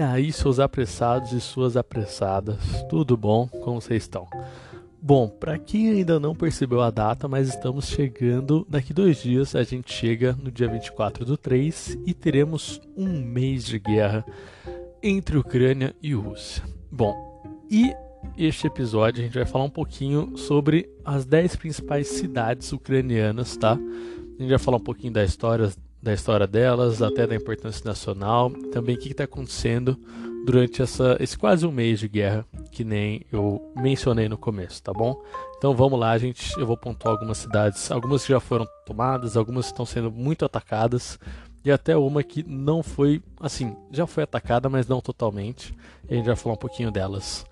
aí, seus apressados e suas apressadas, tudo bom? Como vocês estão? Bom, para quem ainda não percebeu a data, mas estamos chegando, daqui dois dias a gente chega no dia 24 do 3 e teremos um mês de guerra entre Ucrânia e Rússia. Bom, e este episódio a gente vai falar um pouquinho sobre as 10 principais cidades ucranianas, tá? A gente vai falar um pouquinho da história, da história delas, até da importância nacional, também o que está acontecendo durante essa, esse quase um mês de guerra, que nem eu mencionei no começo, tá bom? Então vamos lá, gente. Eu vou pontuar algumas cidades, algumas que já foram tomadas, algumas estão sendo muito atacadas, e até uma que não foi, assim, já foi atacada, mas não totalmente. E a gente vai falar um pouquinho delas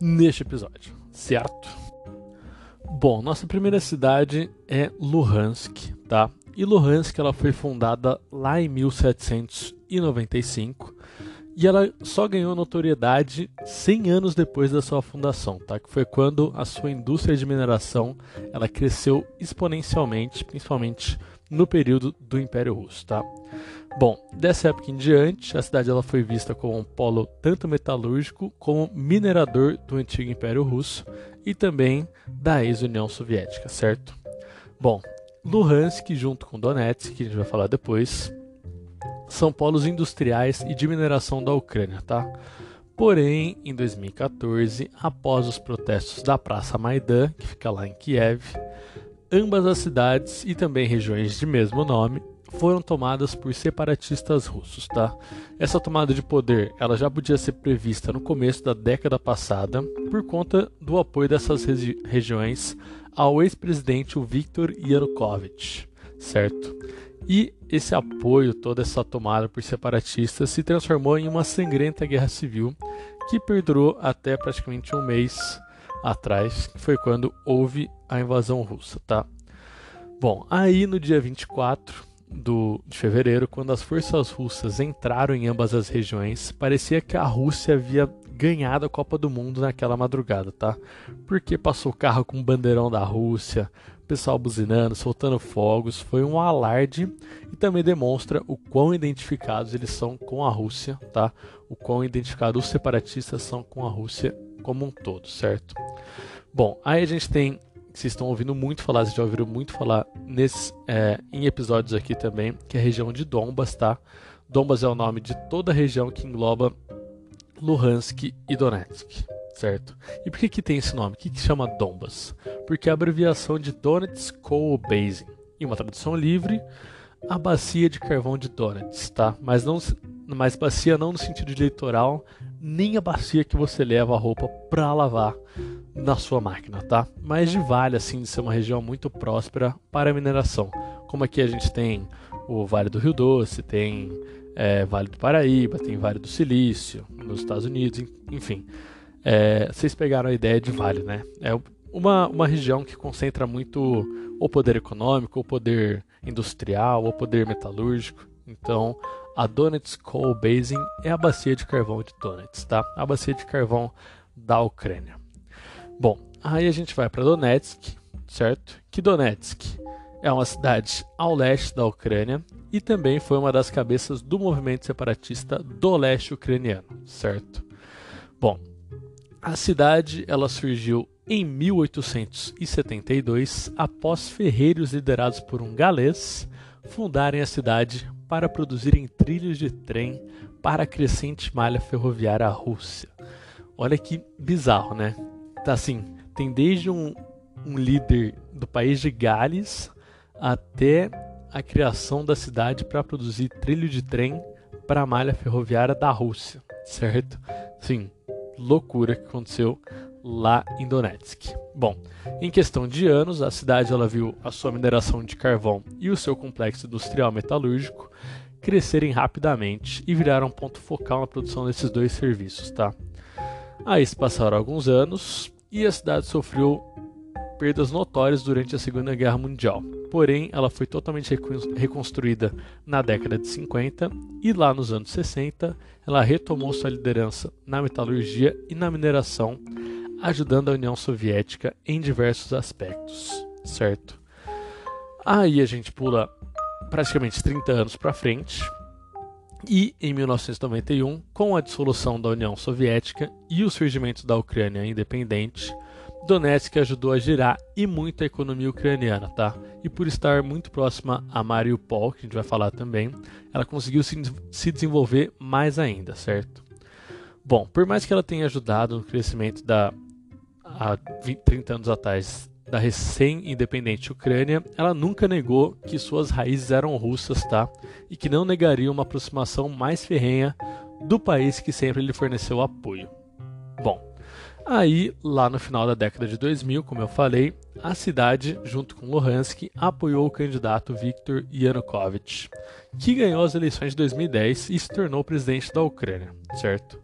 neste episódio, certo? Bom, nossa primeira cidade é Luhansk, tá? E Luhansk ela foi fundada lá em 1795 e ela só ganhou notoriedade 100 anos depois da sua fundação, tá? Que foi quando a sua indústria de mineração ela cresceu exponencialmente, principalmente no período do Império Russo, tá? Bom, dessa época em diante, a cidade ela foi vista como um polo tanto metalúrgico como minerador do antigo Império Russo e também da ex-União Soviética, certo? Bom, Luhansk, junto com Donetsk, que a gente vai falar depois, são polos industriais e de mineração da Ucrânia, tá? Porém, em 2014, após os protestos da Praça Maidan, que fica lá em Kiev, ambas as cidades e também regiões de mesmo nome foram tomadas por separatistas russos, tá? Essa tomada de poder, ela já podia ser prevista no começo da década passada por conta do apoio dessas regi regiões ao ex-presidente Viktor Yanukovych, certo? E esse apoio, toda essa tomada por separatistas, se transformou em uma sangrenta guerra civil que perdurou até praticamente um mês atrás, que foi quando houve a invasão russa, tá? Bom, aí no dia 24 do, de fevereiro, quando as forças russas entraram em ambas as regiões, parecia que a Rússia havia ganhado a Copa do Mundo naquela madrugada, tá? Porque passou o carro com o bandeirão da Rússia, pessoal buzinando, soltando fogos, foi um alarde e também demonstra o quão identificados eles são com a Rússia, tá? O quão identificados os separatistas são com a Rússia como um todo, certo? Bom, aí a gente tem, vocês estão ouvindo muito falar, vocês já ouviram muito falar nesse, é, em episódios aqui também, que é a região de Donbas, tá? Donbas é o nome de toda a região que engloba Luhansk e Donetsk, certo? E por que, que tem esse nome? O que, que chama Donbas? Porque é a abreviação de Donetsk Coal Basin. Em uma tradução livre, a bacia de carvão de Donetsk, tá? Mas não, mas bacia não no sentido de litoral, nem a bacia que você leva a roupa para lavar na sua máquina, tá? Mas de vale assim de ser uma região muito próspera para a mineração. Como aqui a gente tem o Vale do Rio Doce, tem é, Vale do Paraíba, tem Vale do Silício nos Estados Unidos, enfim. É, vocês pegaram a ideia de vale, né? É uma, uma região que concentra muito o poder econômico, o poder industrial, o poder metalúrgico. Então, a Donetsk Coal Basin é a bacia de carvão de Donetsk, tá? A bacia de carvão da Ucrânia. Bom, aí a gente vai para Donetsk, certo? Que Donetsk é uma cidade ao leste da Ucrânia e também foi uma das cabeças do movimento separatista do leste ucraniano, certo? Bom, a cidade ela surgiu em 1872 após ferreiros liderados por um galês fundarem a cidade para produzirem trilhos de trem para a crescente malha ferroviária Rússia. Olha que bizarro, né? Tá assim, tem desde um, um líder do país de Gales até a criação da cidade para produzir trilho de trem para a malha ferroviária da Rússia, certo? Sim, loucura que aconteceu lá em Donetsk. Bom, em questão de anos, a cidade ela viu a sua mineração de carvão e o seu complexo industrial metalúrgico crescerem rapidamente e viraram ponto focal na produção desses dois serviços, tá? Aí se passaram alguns anos e a cidade sofreu perdas notórias durante a Segunda Guerra Mundial. Porém, ela foi totalmente reconstruída na década de 50 e lá nos anos 60 ela retomou sua liderança na metalurgia e na mineração ajudando a União Soviética em diversos aspectos, certo? Aí a gente pula praticamente 30 anos para frente E em 1991, com a dissolução da União Soviética e o surgimento da Ucrânia independente, Donetsk ajudou a girar e muito a economia ucraniana, tá? E por estar muito próxima a Mariupol, que a gente vai falar também, ela conseguiu se, se desenvolver mais ainda, certo? Bom, por mais que ela tenha ajudado no crescimento da há 20, 30 anos atrás da recém-independente Ucrânia, ela nunca negou que suas raízes eram russas, tá? E que não negaria uma aproximação mais ferrenha do país que sempre lhe forneceu apoio. Bom, aí lá no final da década de 2000, como eu falei, a cidade, junto com Luhansk, apoiou o candidato Viktor Yanukovych, que ganhou as eleições de 2010 e se tornou presidente da Ucrânia, certo?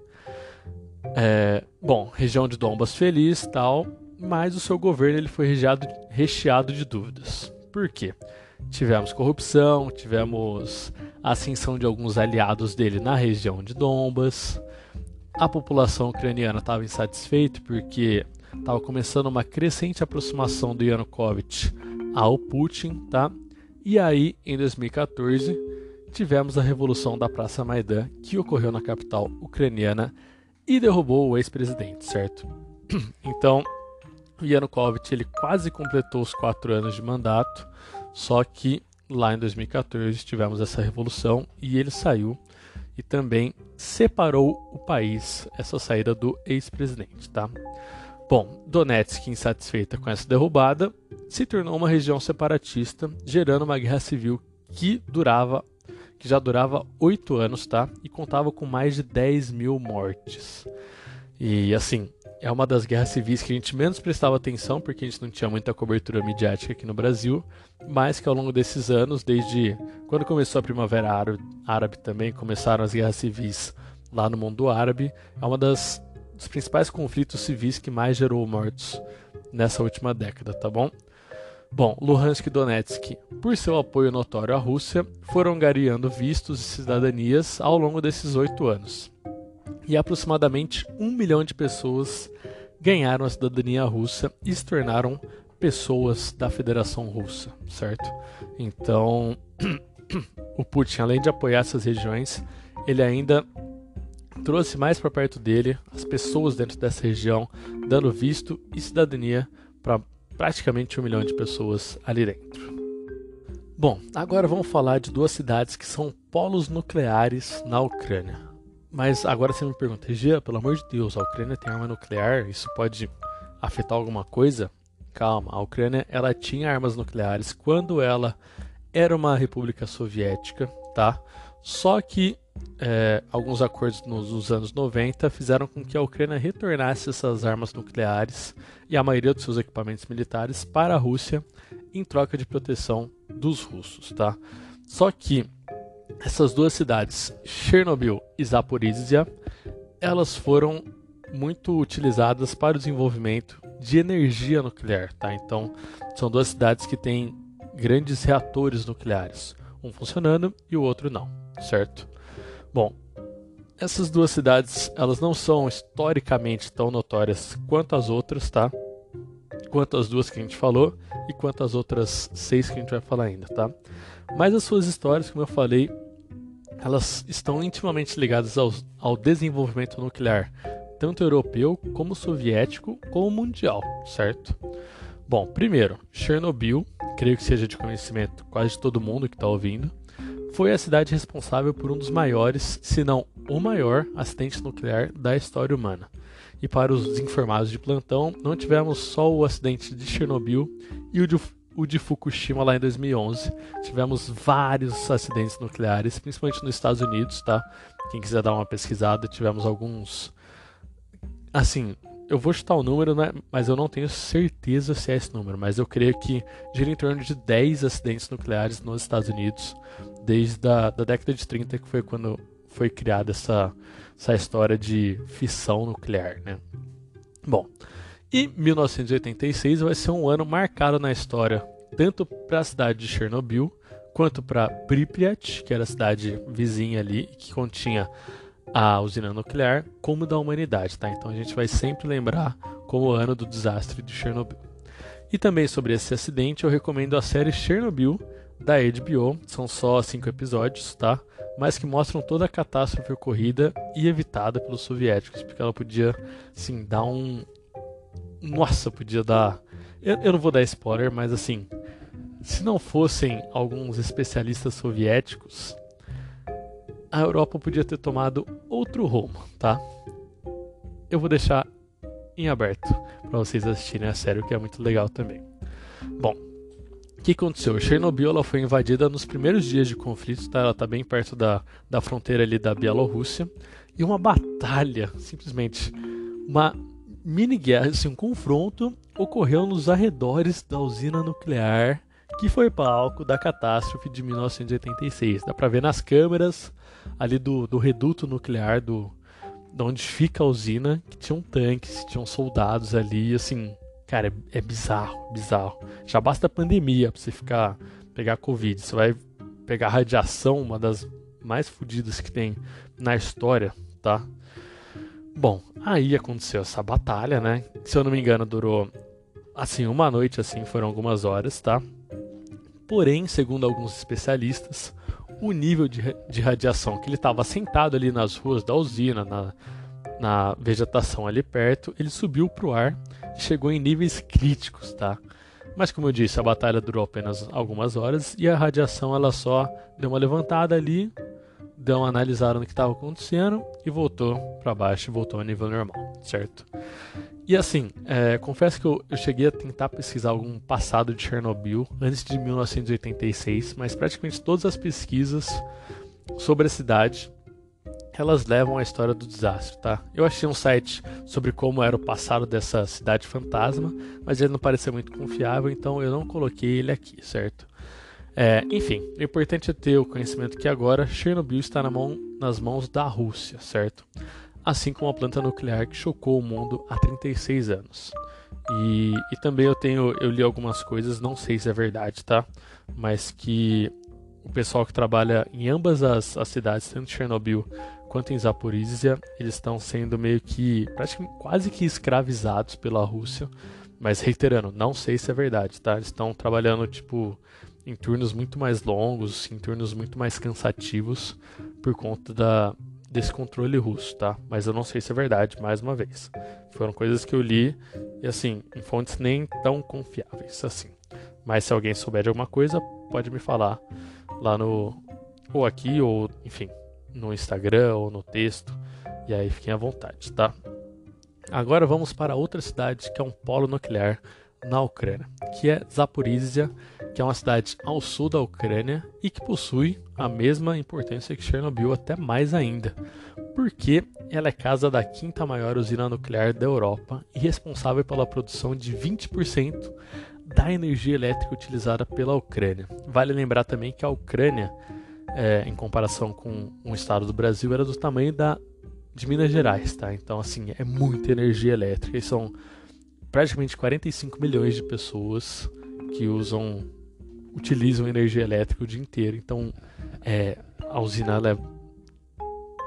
É, bom, região de Donbas feliz tal, mas o seu governo ele foi recheado, recheado de dúvidas. Por quê? Tivemos corrupção, tivemos ascensão de alguns aliados dele na região de Donbas. A população ucraniana estava insatisfeita porque estava começando uma crescente aproximação do Yanukovych ao Putin, tá? E aí, em 2014, tivemos a revolução da Praça Maidan, que ocorreu na capital ucraniana e derrubou o ex-presidente, certo? Então, Yanukovych ele quase completou os quatro anos de mandato, só que lá em 2014 tivemos essa revolução e ele saiu e também separou o país, essa saída do ex-presidente, tá? Bom, Donetsk, insatisfeita com essa derrubada, se tornou uma região separatista, gerando uma guerra civil que durava, que já durava oito anos, tá? E contava com mais de 10 mil mortes. E assim, é uma das guerras civis que a gente menos prestava atenção, porque a gente não tinha muita cobertura midiática aqui no Brasil, mas que ao longo desses anos, desde quando começou a Primavera Árabe, também, começaram as guerras civis lá no mundo árabe, é uma das dos principais conflitos civis que mais gerou mortos nessa última década, tá bom? Bom, Luhansk e Donetsk, por seu apoio notório à Rússia, foram gareando vistos e cidadanias ao longo desses oito anos e aproximadamente um milhão de pessoas ganharam a cidadania russa e se tornaram pessoas da Federação Russa, certo? Então, o Putin, além de apoiar essas regiões, ele ainda trouxe mais para perto dele as pessoas dentro dessa região, dando visto e cidadania para praticamente um milhão de pessoas ali dentro. Bom, agora vamos falar de duas cidades que são polos nucleares na Ucrânia. Mas agora você me pergunta, Gia, pelo amor de Deus, a Ucrânia tem arma nuclear, isso pode afetar alguma coisa? Calma, a Ucrânia ela tinha armas nucleares quando ela era uma república soviética, tá? Só que é, alguns acordos nos, nos, anos 90 fizeram com que a Ucrânia retornasse essas armas nucleares e a maioria dos seus equipamentos militares para a Rússia em troca de proteção dos russos, tá? Só que essas duas cidades, Chernobyl e Zaporizhia, elas foram muito utilizadas para o desenvolvimento de energia nuclear, tá? Então, são duas cidades que têm grandes reatores nucleares, um funcionando e o outro não, certo? Bom, essas duas cidades, elas não são historicamente tão notórias quanto as outras, tá? Quanto as duas que a gente falou e quanto as outras seis que a gente vai falar ainda, tá? Mas as suas histórias, como eu falei, elas estão intimamente ligadas ao, ao desenvolvimento nuclear, tanto europeu como soviético como mundial, certo? Bom, primeiro, Chernobyl, creio que seja de conhecimento quase de todo mundo que está ouvindo, foi a cidade responsável por um dos maiores, se não o maior, acidente nuclear da história humana. E para os informados de plantão, não tivemos só o acidente de Chernobyl e o de o de Fukushima lá em 2011. Tivemos vários acidentes nucleares, principalmente nos Estados Unidos, tá? Quem quiser dar uma pesquisada, tivemos alguns. Assim, eu vou chutar o número, né? mas eu não tenho certeza se é esse número, mas eu creio que gira em torno de 10 acidentes nucleares nos Estados Unidos, desde a da década de 30, que foi quando foi criada essa, essa história de fissão nuclear, né? Bom, e 1986 vai ser um ano marcado na história, tanto para a cidade de Chernobyl, quanto para Pripyat, que era a cidade vizinha ali, que continha a usina nuclear, como da humanidade, tá? Então a gente vai sempre lembrar como o ano do desastre de Chernobyl. E também sobre esse acidente, eu recomendo a série Chernobyl da HBO. São só cinco episódios, tá? mas que mostram toda a catástrofe ocorrida e evitada pelos soviéticos, porque ela podia, assim, dar um. Nossa, podia dar. Eu, eu não vou dar spoiler, mas assim, se não fossem alguns especialistas soviéticos, a Europa podia ter tomado outro rumo, tá? Eu vou deixar em aberto para vocês assistirem a série, que é muito legal também. Bom, o que aconteceu? Chernobyl ela foi invadida nos primeiros dias de conflito, tá? ela está bem perto da, da fronteira ali da Bielorrússia, e uma batalha, simplesmente, uma mini guerra, assim, um confronto ocorreu nos arredores da usina nuclear que foi palco da catástrofe de 1986. Dá para ver nas câmeras ali do, do reduto nuclear do, de onde fica a usina, que tinham tanques, tinham soldados ali, assim, cara, é, é bizarro, bizarro. Já basta a pandemia pra você ficar, pegar Covid, você vai pegar radiação, uma das mais fodidas que tem na história, tá? Bom, aí aconteceu essa batalha, né? Se eu não me engano, durou assim uma noite, assim, foram algumas horas, tá? Porém, segundo alguns especialistas, o nível de, de radiação que ele estava sentado ali nas ruas da usina, na, na vegetação ali perto, ele subiu para o ar chegou em níveis críticos, tá? Mas como eu disse, a batalha durou apenas algumas horas e a radiação ela só deu uma levantada ali, deu uma analisada no que estava acontecendo e voltou para baixo, voltou ao nível normal, certo? E assim, é, confesso que eu, eu, cheguei a tentar pesquisar algum passado de Chernobyl antes de 1986, mas praticamente todas as pesquisas sobre a cidade elas levam à história do desastre, tá? Eu achei um site sobre como era o passado dessa cidade fantasma, mas ele não parecia muito confiável, então eu não coloquei ele aqui, certo? É, enfim, o importante é ter o conhecimento que agora Chernobyl está na mão, nas mãos da Rússia, certo? assim como a planta nuclear que chocou o mundo há 36 anos. E, e também eu tenho, eu li algumas coisas, não sei se é verdade, tá? Mas que o pessoal que trabalha em ambas as, as cidades, tanto Chernobyl quanto em Zaporizhia, eles estão sendo meio que, quase que escravizados pela Rússia. Mas reiterando, não sei se é verdade, tá? Eles estão trabalhando, tipo, em turnos muito mais longos, em turnos muito mais cansativos, por conta da, desse controle russo, tá? Mas eu não sei se é verdade, mais uma vez. Foram coisas que eu li e assim, em fontes nem tão confiáveis assim. Mas se alguém souber de alguma coisa, pode me falar lá no ou aqui ou, enfim, no Instagram ou no texto. E aí fiquem à vontade, tá? Agora vamos para outra cidade que é um polo nuclear na Ucrânia, que é Zaporizhia, que é uma cidade ao sul da Ucrânia e que possui a mesma importância que Chernobyl, até mais ainda, porque ela é casa da quinta maior usina nuclear da Europa e responsável pela produção de 20% da energia elétrica utilizada pela Ucrânia. Vale lembrar também que a Ucrânia, é, em comparação com um estado do Brasil, era do tamanho da de Minas Gerais, tá? Então, assim, é muita energia elétrica e são praticamente 45 milhões de pessoas que usam utilizam energia elétrica o dia inteiro. Então, é, a usina ela, é,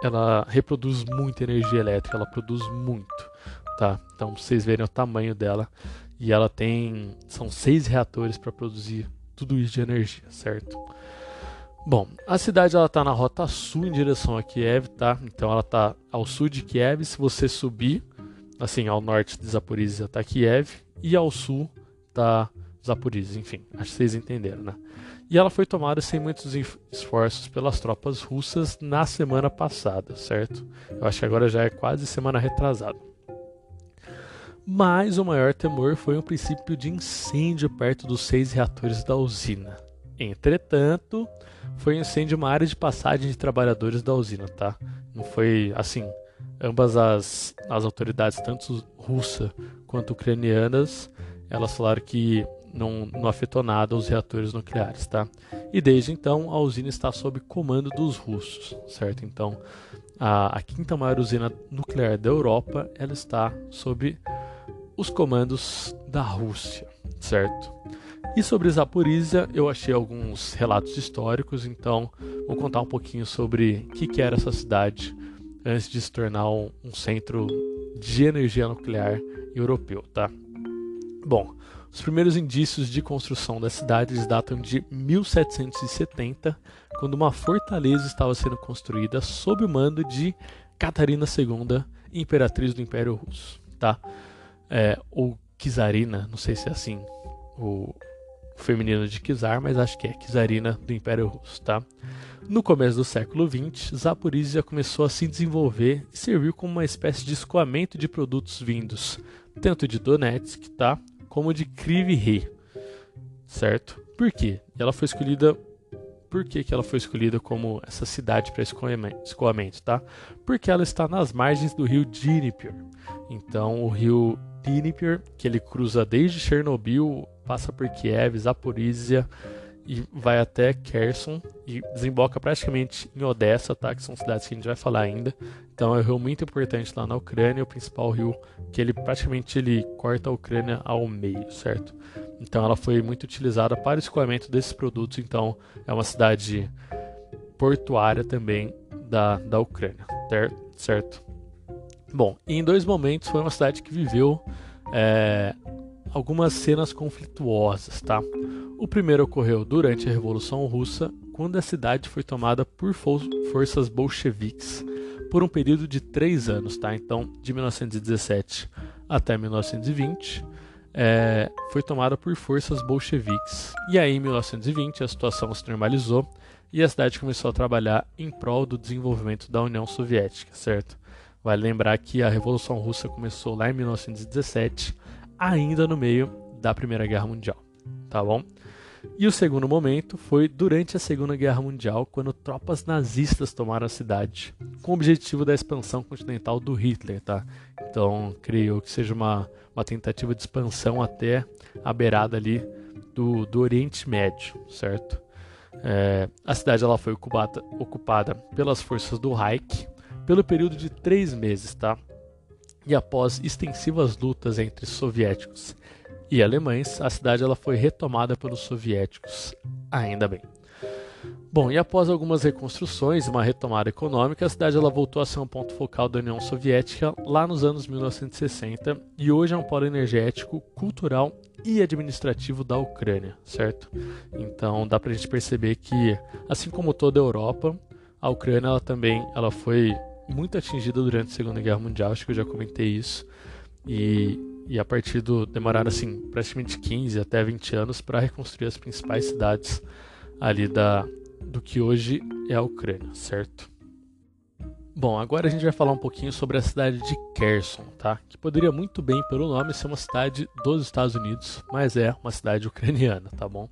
ela reproduz muita energia elétrica, ela produz muito, tá? Então, pra vocês verem o tamanho dela e ela tem são seis reatores para produzir tudo isso de energia, certo? Bom, a cidade ela está na rota sul em direção a Kiev, tá? Então ela está ao sul de Kiev. Se você subir assim, ao norte de Zaporizhia está Kiev e ao sul está Zaporizhia, enfim, acho que vocês entenderam, né? E ela foi tomada sem muitos esforços pelas tropas russas na semana passada, certo? Eu acho que agora já é quase semana retrasada. Mas o maior temor foi um princípio de incêndio perto dos seis reatores da usina. Entretanto, foi um incêndio uma área de passagem de trabalhadores da usina, tá? Não foi assim, ambas as, as autoridades, tanto russa quanto ucranianas, elas falaram que não, não afetou nada os reatores nucleares, tá? E desde então a usina está sob comando dos russos, certo? Então a, a quinta maior usina nuclear da Europa, ela está sob os comandos da Rússia, certo? E sobre Zaporizhia, eu achei alguns relatos históricos, então vou contar um pouquinho sobre o que, que era essa cidade antes de se tornar um, um centro de energia nuclear europeu, tá? Bom, Os primeiros indícios de construção da cidade datam de 1770, quando uma fortaleza estava sendo construída sob o mando de Catarina II, imperatriz do Império Russo, tá? É, ou Kizarina, não sei se é assim o feminino de Kizar, mas acho que é Kizarina do Império Russo, tá? No começo do século XX, Zaporizhia começou a se desenvolver e serviu como uma espécie de escoamento de produtos vindos tanto de Donetsk, tá? como de Kryvyi certo? Por quê? Ela foi escolhida por que, que ela foi escolhida como essa cidade para escoamento, tá? Porque ela está nas margens do rio Dnieper. Então, o rio Dnieper, que ele cruza desde Chernobyl, passa por Kiev, Zaporizhia e vai até Kherson e desemboca praticamente em Odessa, tá? Que são cidades que a gente vai falar ainda. Então é um rio muito importante lá na Ucrânia, o principal rio que ele praticamente ele corta a Ucrânia ao meio, certo? Então ela foi muito utilizada para o escoamento desses produtos, então é uma cidade portuária também da, da Ucrânia, certo? Bom, em dois momentos foi uma cidade que viveu é, algumas cenas conflituosas, tá? O primeiro ocorreu durante a Revolução Russa, quando a cidade foi tomada por forças bolcheviques por um período de três anos, tá? Então, de 1917 até 1920, é, foi tomada por forças bolcheviques. E aí, em 1920, a situação se normalizou e a cidade começou a trabalhar em prol do desenvolvimento da União Soviética, certo? Vale lembrar que a Revolução Russa começou lá em 1917, ainda no meio da Primeira Guerra Mundial, tá bom? E o segundo momento foi durante a Segunda Guerra Mundial, quando tropas nazistas tomaram a cidade, com o objetivo da expansão continental do Hitler, tá? Então, creio que seja uma, uma tentativa de expansão até a beirada ali do, do Oriente Médio, certo? É, a cidade ela foi ocupada, ocupada pelas forças do Reich pelo período de três meses, tá? E após extensivas lutas entre soviéticos e alemães, a cidade ela foi retomada pelos soviéticos, ainda bem. Bom, e após algumas reconstruções e uma retomada econômica, a cidade ela voltou a ser um ponto focal da União Soviética lá nos anos 1960 e hoje é um polo energético, cultural e administrativo da Ucrânia, certo? Então dá pra gente perceber que, assim como toda a Europa, a Ucrânia ela também ela foi muito atingida durante a Segunda Guerra Mundial, acho que eu já comentei isso. E e a partir do demoraram assim praticamente 15 até 20 anos para reconstruir as principais cidades ali da do que hoje é a Ucrânia, certo? Bom, agora a gente vai falar um pouquinho sobre a cidade de Kherson, tá? Que poderia muito bem, pelo nome, ser uma cidade dos Estados Unidos, mas é uma cidade ucraniana, tá bom?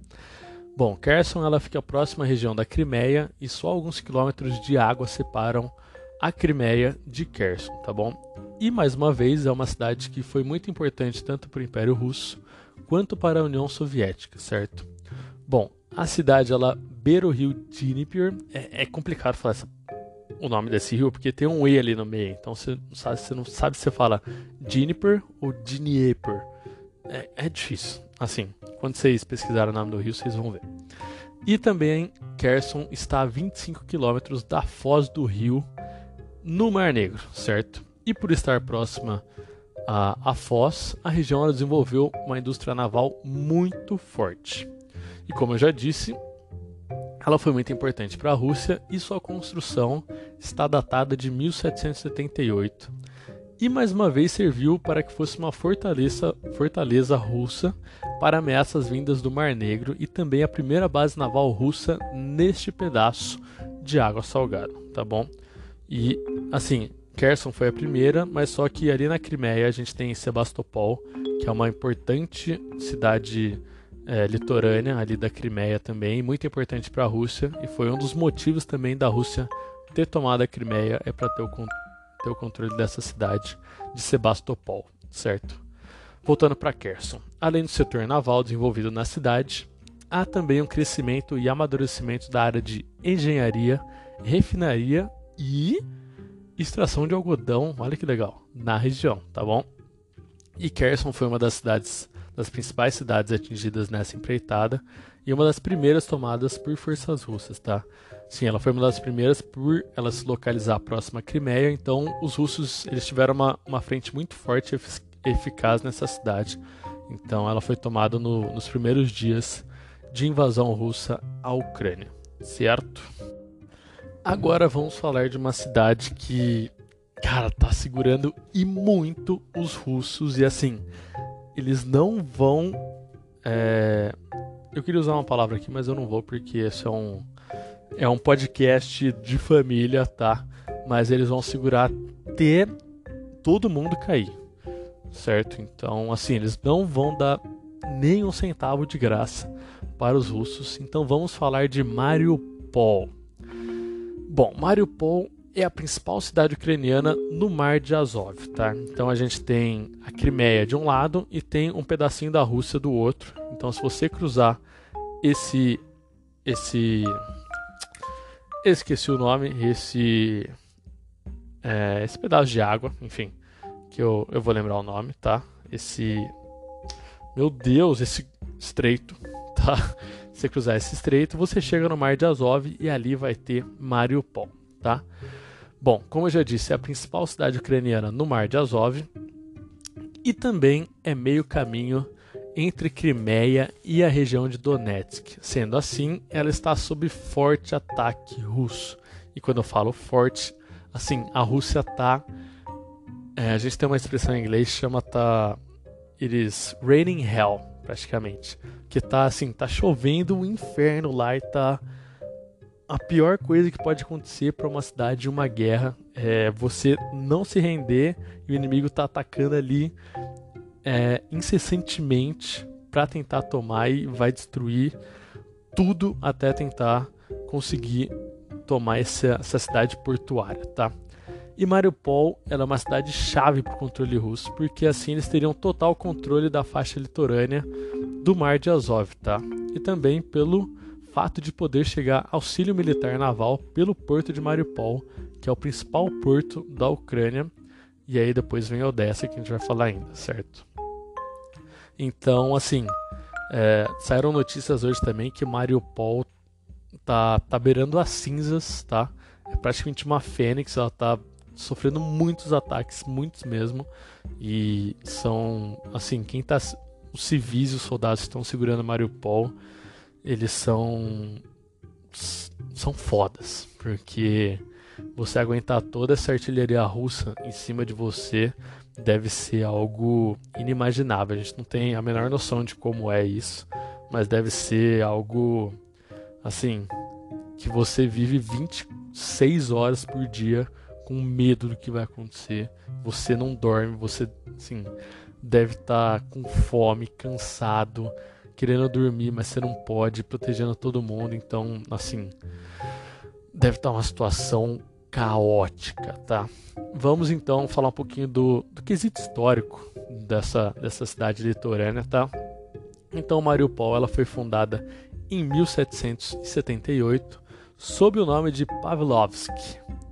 Bom, Kherson ela fica próxima à região da Crimeia e só alguns quilômetros de água separam a Crimeia de Kherson, tá bom? E mais uma vez é uma cidade que foi muito importante tanto para o Império Russo quanto para a União Soviética, certo? Bom, a cidade ela beira o rio Dnieper. É, é complicado falar essa, o nome desse rio porque tem um e ali no meio. Então você não sabe, você não sabe se você fala Dnieper ou Dnieper. É, é difícil. Assim, quando vocês pesquisarem o nome do rio, vocês vão ver. E também Kherson está a 25 quilômetros da foz do rio no Mar Negro, certo? E por estar próxima a, a Foz, a região desenvolveu uma indústria naval muito forte. E como eu já disse, ela foi muito importante para a Rússia e sua construção está datada de 1778. E mais uma vez serviu para que fosse uma fortaleza, fortaleza russa para ameaças vindas do Mar Negro e também a primeira base naval russa neste pedaço de água salgada, tá bom? E assim, Kherson foi a primeira, mas só que ali na Crimeia a gente tem Sebastopol, que é uma importante cidade é, litorânea ali da Crimeia também, muito importante para a Rússia e foi um dos motivos também da Rússia ter tomado a Crimeia é para ter, ter o, controle dessa cidade de Sebastopol, certo? Voltando para Kherson, além do setor naval desenvolvido na cidade, há também um crescimento e amadurecimento da área de engenharia, refinaria e extração de algodão, olha que legal, na região, tá bom? E Kherson foi uma das cidades, das principais cidades atingidas nessa empreitada e uma das primeiras tomadas por forças russas, tá? Sim, ela foi uma das primeiras por ela se localizar próxima à Crimeia, então os russos eles tiveram uma, uma frente muito forte e eficaz nessa cidade. Então ela foi tomada no, nos primeiros dias de invasão russa à Ucrânia, certo? Agora vamos falar de uma cidade que, cara, tá segurando e muito os russos e assim, eles não vão. É... Eu queria usar uma palavra aqui, mas eu não vou porque esse é um é um podcast de família, tá? Mas eles vão segurar até todo mundo cair, certo? Então, assim, eles não vão dar nem um centavo de graça para os russos. Então, vamos falar de Mariupol. Bom, Mariupol é a principal cidade ucraniana no Mar de Azov, tá? Então a gente tem a Crimeia de um lado e tem um pedacinho da Rússia do outro. Então se você cruzar esse esse esqueci o nome, esse é, esse pedaço de água, enfim, que eu, eu vou lembrar o nome, tá? Esse meu Deus, esse estreito, tá? Você cruzar esse estreito, você chega no Mar de Azov e ali vai ter Mariupol, tá? Bom, como eu já disse, é a principal cidade ucraniana no Mar de Azov e também é meio caminho entre Crimeia e a região de Donetsk. Sendo assim, ela está sob forte ataque russo. E quando eu falo forte, assim, a Rússia está. É, a gente tem uma expressão em inglês que chama tá. It is raining hell, praticamente. Que tá assim, tá chovendo um inferno lá e tá. A pior coisa que pode acontecer para uma cidade de uma guerra é você não se render e o inimigo tá atacando ali é, incessantemente para tentar tomar e vai destruir tudo até tentar conseguir tomar essa, essa cidade portuária, tá? E Mariupol é uma cidade chave para o controle russo, porque assim eles teriam total controle da faixa litorânea do Mar de Azov, tá? E também pelo fato de poder chegar auxílio militar naval pelo porto de Mariupol, que é o principal porto da Ucrânia, e aí depois vem Odessa, que a gente vai falar ainda, certo? Então, assim, é, saíram notícias hoje também que Mariupol tá, tá beirando as cinzas, tá? É praticamente uma fênix, ela tá sofrendo muitos ataques, muitos mesmo. E são, assim, quem tá. Os civis e os soldados que estão segurando Mariupol, eles são. são fodas, porque você aguentar toda essa artilharia russa em cima de você deve ser algo inimaginável. A gente não tem a menor noção de como é isso, mas deve ser algo assim que você vive 26 horas por dia com medo do que vai acontecer. Você não dorme, você assim deve estar tá com fome, cansado, querendo dormir, mas você não pode, protegendo todo mundo. Então, assim, deve estar tá uma situação caótica, tá? Vamos então falar um pouquinho do, do quesito histórico dessa, dessa cidade litorânea, tá? Então, Mariupol ela foi fundada em 1778 sob o nome de Pavlovsk,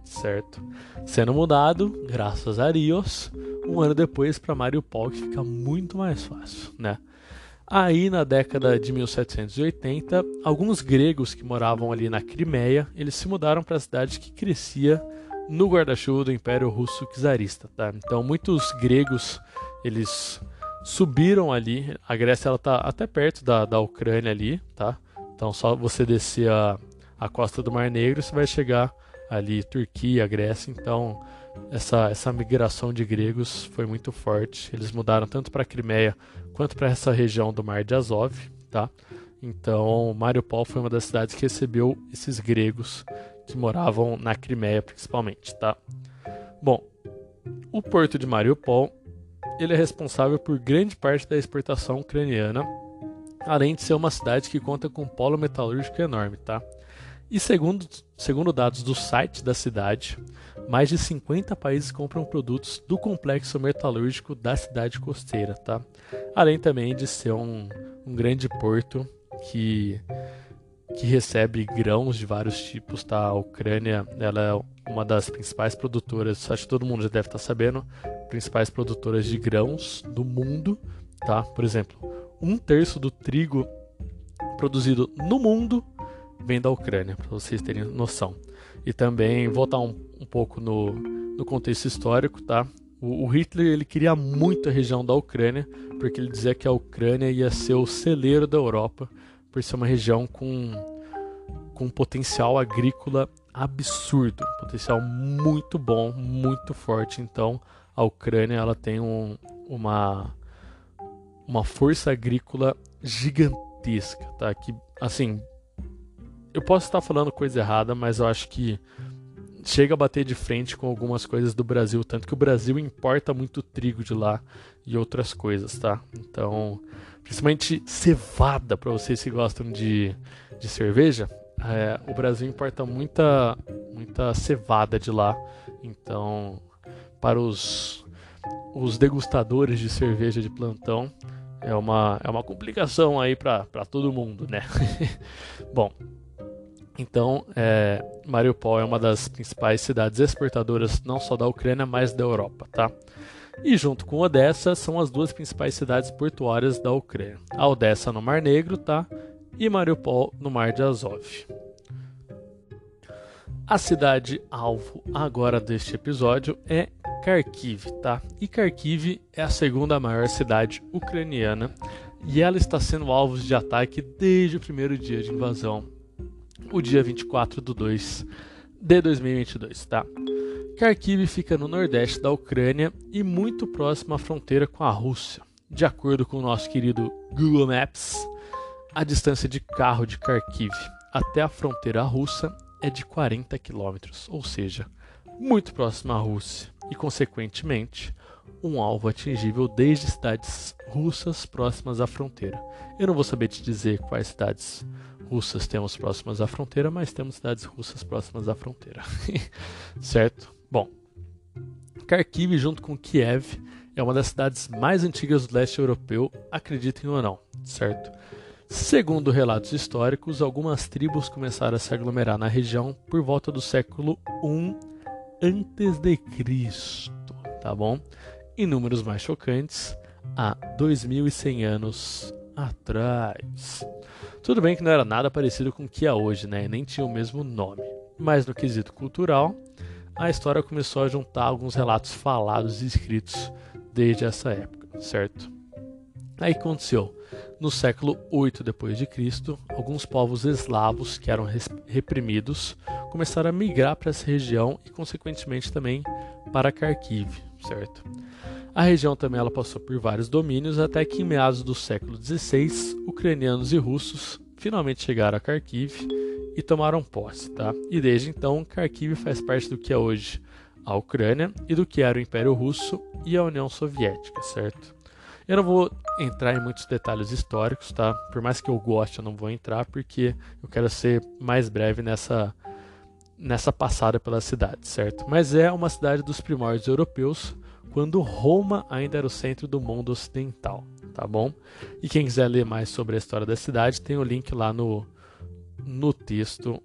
certo? Sendo mudado, graças a Rios, um ano depois para Mariupol, que fica muito mais fácil, né? Aí, na década de 1780, alguns gregos que moravam ali na Crimeia, eles se mudaram para a cidade que crescia no guarda-chuva do Império Russo Czarista, tá? Então, muitos gregos, eles subiram ali. A Grécia ela tá até perto da, da Ucrânia ali, tá? Então, só você descer a, a costa do Mar Negro, você vai chegar ali Turquia, Grécia. Então, essa, essa migração de gregos foi muito forte. Eles mudaram tanto para a Crimeia quanto para essa região do Mar de Azov, tá? Então, Mariupol foi uma das cidades que recebeu esses gregos que moravam na Crimeia, principalmente, tá? Bom, o porto de Mariupol ele é responsável por grande parte da exportação ucraniana, além de ser uma cidade que conta com um polo metalúrgico enorme, tá? E segundo, segundo dados do site da cidade, mais de 50 países compram produtos do complexo metalúrgico da cidade costeira, tá? Além também de ser um, um grande porto que, que recebe grãos de vários tipos, tá? A Ucrânia ela é uma das principais produtoras, acho que todo mundo já deve estar sabendo, principais produtoras de grãos do mundo, tá? Por exemplo, um terço do trigo produzido no mundo vem da Ucrânia, para vocês terem noção. E também voltar um, um pouco no, no contexto histórico, tá? O, Hitler ele queria muito a região da Ucrânia, porque ele dizia que a Ucrânia ia ser o celeiro da Europa, por ser uma região com, com um potencial agrícola absurdo, potencial muito bom, muito forte. Então, a Ucrânia ela tem um, uma uma força agrícola gigantesca, tá? Que assim, eu posso estar falando coisa errada, mas eu acho que chega a bater de frente com algumas coisas do Brasil, tanto que o Brasil importa muito trigo de lá e outras coisas, tá? Então, principalmente cevada para vocês que gostam de, de cerveja, é, o Brasil importa muita muita cevada de lá. Então, para os os degustadores de cerveja de plantão, é uma, é uma complicação aí para todo mundo, né? Bom, então é, Mariupol é uma das principais cidades exportadoras não só da Ucrânia, mas da Europa, tá? E junto com Odessa são as duas principais cidades portuárias da Ucrânia. A Odessa no Mar Negro, tá? E Mariupol no Mar de Azov. A cidade alvo agora deste episódio é Kharkiv, tá? E Kharkiv é a segunda maior cidade ucraniana e ela está sendo alvo de ataque desde o primeiro dia de invasão, o dia 24 de 2 de 2022, tá? Kharkiv fica no nordeste da Ucrânia e muito próximo à fronteira com a Rússia. De acordo com o nosso querido Google Maps, a distância de carro de Kharkiv até a fronteira russa é de 40 quilômetros, ou seja, muito próximo à Rússia e, consequentemente, um alvo atingível desde cidades russas próximas à fronteira. Eu não vou saber te dizer quais cidades russas temos próximas à fronteira, mas temos cidades russas próximas à fronteira. certo? Bom, Kharkiv, junto com Kiev, é uma das cidades mais antigas do leste europeu, acreditem ou não, certo? Segundo relatos históricos, algumas tribos começaram a se aglomerar na região por volta do século I antes de Cristo, tá bom? Em números mais chocantes, há 2100 anos atrás. Tudo bem que não era nada parecido com o que é hoje, né? Nem tinha o mesmo nome. Mas no quesito cultural, a história começou a juntar alguns relatos falados e escritos desde essa época, certo? Aí aconteceu, no século 8 depois de Cristo, alguns povos eslavos que eram reprimidos começaram a migrar para essa região e consequentemente também para Kharkiv, certo? A região também ela passou por vários domínios até que em meados do século XVI, ucranianos e russos finalmente chegaram a Kharkiv e tomaram posse, tá? E desde então, Kharkiv faz parte do que é hoje a Ucrânia e do que era o Império Russo e a União Soviética, certo? Eu não vou entrar em muitos detalhes históricos, tá? Por mais que eu goste, eu não vou entrar porque eu quero ser mais breve nessa nessa passada pela cidade, certo? Mas é uma cidade dos primórdios europeus, quando Roma ainda era o centro do mundo ocidental, tá bom? E quem quiser ler mais sobre a história da cidade, tem o link lá no no texto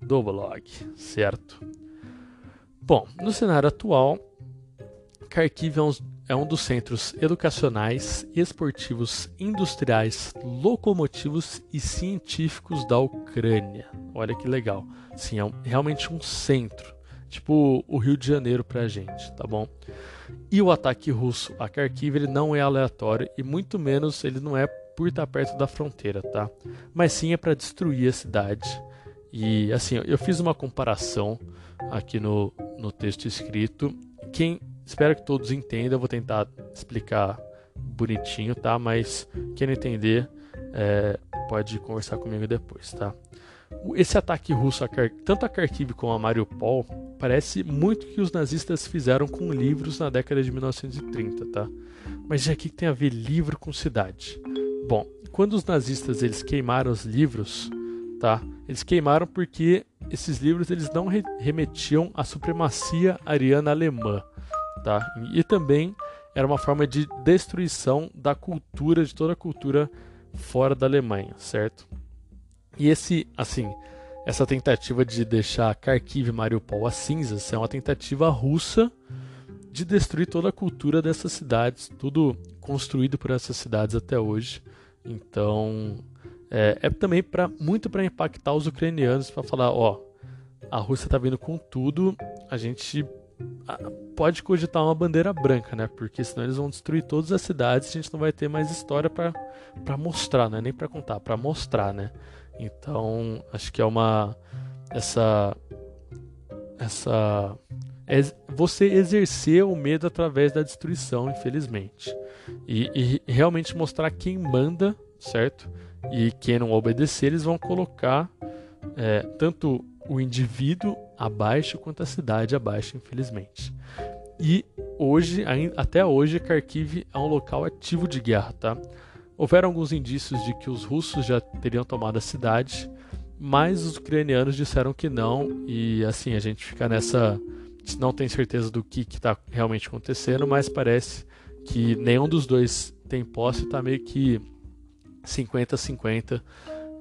do blog, certo? Bom, no cenário atual, Kharkiv é um é um dos centros educacionais, esportivos, industriais, locomotivos e científicos da Ucrânia. Olha que legal. Sim, é um, realmente um centro, tipo o Rio de Janeiro pra gente, tá bom? E o ataque russo a Kharkiv ele não é aleatório e muito menos ele não é por estar perto da fronteira, tá? Mas sim é para destruir a cidade. E assim, eu fiz uma comparação aqui no, no texto escrito. Quem Espero que todos entendam. Eu vou tentar explicar bonitinho, tá? Mas quem não entender é, pode conversar comigo depois, tá? Esse ataque russo a tanto a Kharkiv como a Mariupol parece muito que os nazistas fizeram com livros na década de 1930, tá? Mas já que tem a ver livro com cidade? Bom, quando os nazistas eles queimaram os livros, tá? Eles queimaram porque esses livros eles não remetiam à supremacia ariana alemã, tá? E também era uma forma de destruição da cultura, de toda a cultura fora da Alemanha, certo? E esse, assim, essa tentativa de deixar Kharkiv e Mariupol a cinzas é uma tentativa russa de destruir toda a cultura dessas cidades, tudo construído por essas cidades até hoje. Então, é, é também para muito para impactar os ucranianos, para falar, ó, a Rússia está vindo com tudo, a gente pode cogitar uma bandeira branca, né? Porque senão eles vão destruir todas as cidades a gente não vai ter mais história para mostrar, né? Nem para contar, para mostrar, né? Então, acho que é uma essa essa é você exercer o medo através da destruição, infelizmente. E, e realmente mostrar quem manda, certo? E quem não obedecer, eles vão colocar é, tanto o indivíduo abaixo quanto a cidade abaixo, infelizmente. E hoje, até hoje, Kharkiv é um local ativo de guerra, tá? Houveram alguns indícios de que os russos já teriam tomado a cidade, mas os ucranianos disseram que não, e assim, a gente fica nessa. Não tem certeza do que está realmente acontecendo, mas parece que nenhum dos dois tem posse, está meio que 50-50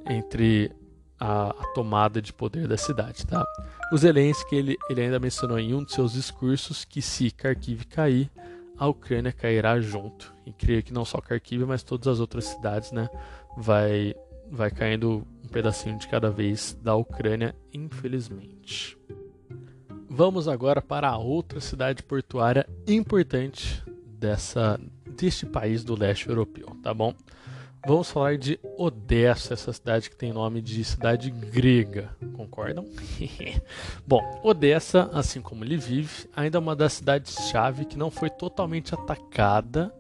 entre a, a, tomada de poder da cidade. Tá? O Zelensky ele, ele ainda mencionou em um de seus discursos que se Kharkiv cair, a Ucrânia cairá junto. E creio que não só Kharkiv, mas todas as outras cidades né, vai, vai caindo um pedacinho de cada vez da Ucrânia, infelizmente. Vamos agora para a outra cidade portuária importante dessa deste país do leste europeu, tá bom? Vamos falar de Odessa, essa cidade que tem nome de cidade grega, concordam? Bom, Odessa, assim como Lviv, ainda é uma das cidades-chave que não foi totalmente atacada,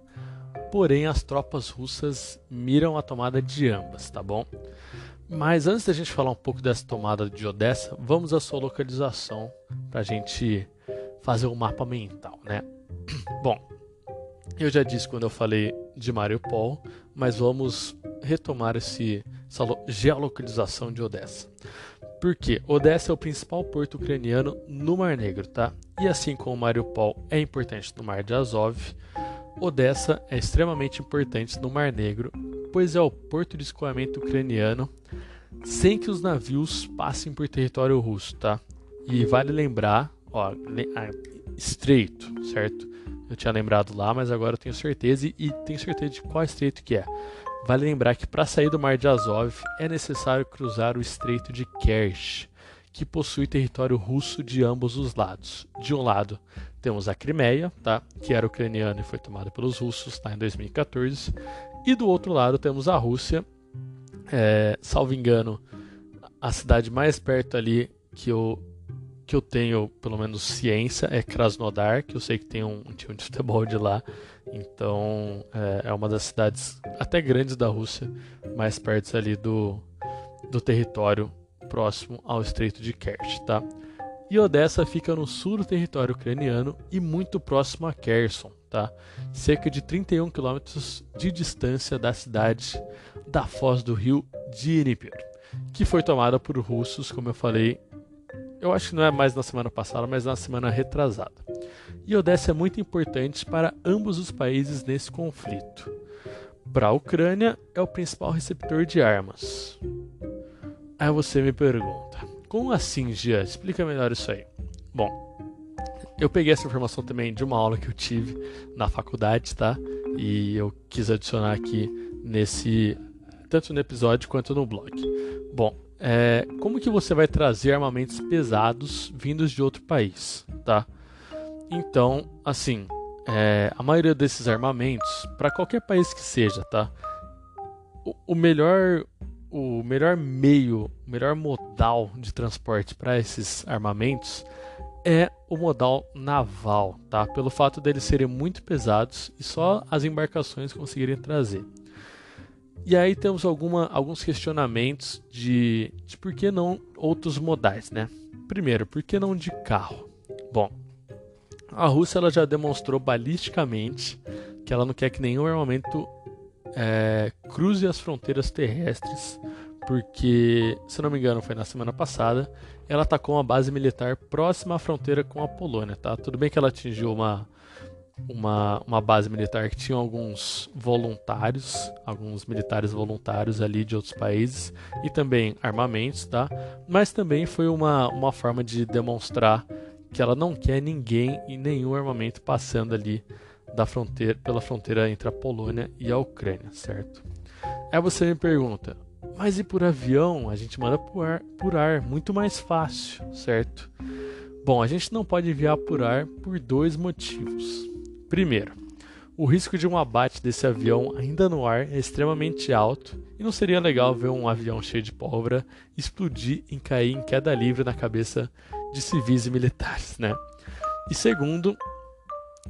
porém as tropas russas miram a tomada de ambas, tá bom? Mas antes da gente falar um pouco dessa tomada de Odessa, vamos à sua localização para a gente fazer um mapa mental, né? Bom, eu já disse quando eu falei de Mariupol, mas vamos retomar esse, essa geolocalização de Odessa. Porque Odessa é o principal porto ucraniano no Mar Negro, tá? E assim como Mariupol é importante no Mar de Azov, Odessa é extremamente importante no Mar Negro, pois é o porto de escoamento ucraniano sem que os navios passem por território russo, tá? E vale lembrar, ó, estreito, certo? Eu tinha lembrado lá, mas agora eu tenho certeza e tenho certeza de qual estreito que é. Vale lembrar que para sair do Mar de Azov é necessário cruzar o Estreito de Kerch, que possui território russo de ambos os lados. De um lado temos a Crimeia, tá? que era ucraniana e foi tomada pelos russos tá? em 2014, e do outro lado temos a Rússia, é, salvo engano, a cidade mais perto ali que eu que eu tenho, pelo menos, ciência é Krasnodar, que eu sei que tem um, um time de futebol de lá. Então, é, é, uma das cidades até grandes da Rússia, mais perto ali do, do território próximo ao Estreito de Kerch, tá? E Odessa fica no sul do território ucraniano e muito próximo a Kherson, tá? Cerca de 31 quilômetros de distância da cidade da foz do rio Dnipro, que foi tomada por russos, como eu falei, eu acho que não é mais na semana passada, mas na semana retrasada. E Odessa é muito importante para ambos os países nesse conflito. Para a Ucrânia, é o principal receptor de armas. Aí você me pergunta: como assim, Gia? Explica melhor isso aí. Bom, eu peguei essa informação também de uma aula que eu tive na faculdade, tá? E eu quis adicionar aqui nesse tanto no episódio quanto no blog. Bom, é, como que você vai trazer armamentos pesados vindos de outro país, tá? Então, assim, é, a maioria desses armamentos, para qualquer país que seja, tá? O, o, melhor, o melhor meio, o melhor modal de transporte para esses armamentos é o modal naval, tá? Pelo fato deles serem muito pesados e só as embarcações conseguirem trazer. E aí temos alguma, alguns questionamentos de, de por que não outros modais, né? Primeiro, por que não de carro? Bom, a Rússia ela já demonstrou balisticamente que ela não quer que nenhum armamento é, cruze as fronteiras terrestres, porque, se não me engano, foi na semana passada, ela atacou uma base militar próxima à fronteira com a Polônia, tá? Tudo bem que ela atingiu uma uma, uma base militar que tinha alguns voluntários, alguns militares voluntários ali de outros países e também armamentos, tá? Mas também foi uma, uma forma de demonstrar que ela não quer ninguém e nenhum armamento passando ali da fronteira, pela fronteira entre a Polônia e a Ucrânia, certo? Aí você me pergunta, mas e por avião? A gente manda por ar, por ar muito mais fácil, certo? Bom, a gente não pode enviar por ar por dois motivos. Primeiro, o risco de um abate desse avião ainda no ar é extremamente alto e não seria legal ver um avião cheio de pólvora explodir e cair em queda livre na cabeça de civis e militares, né? E segundo,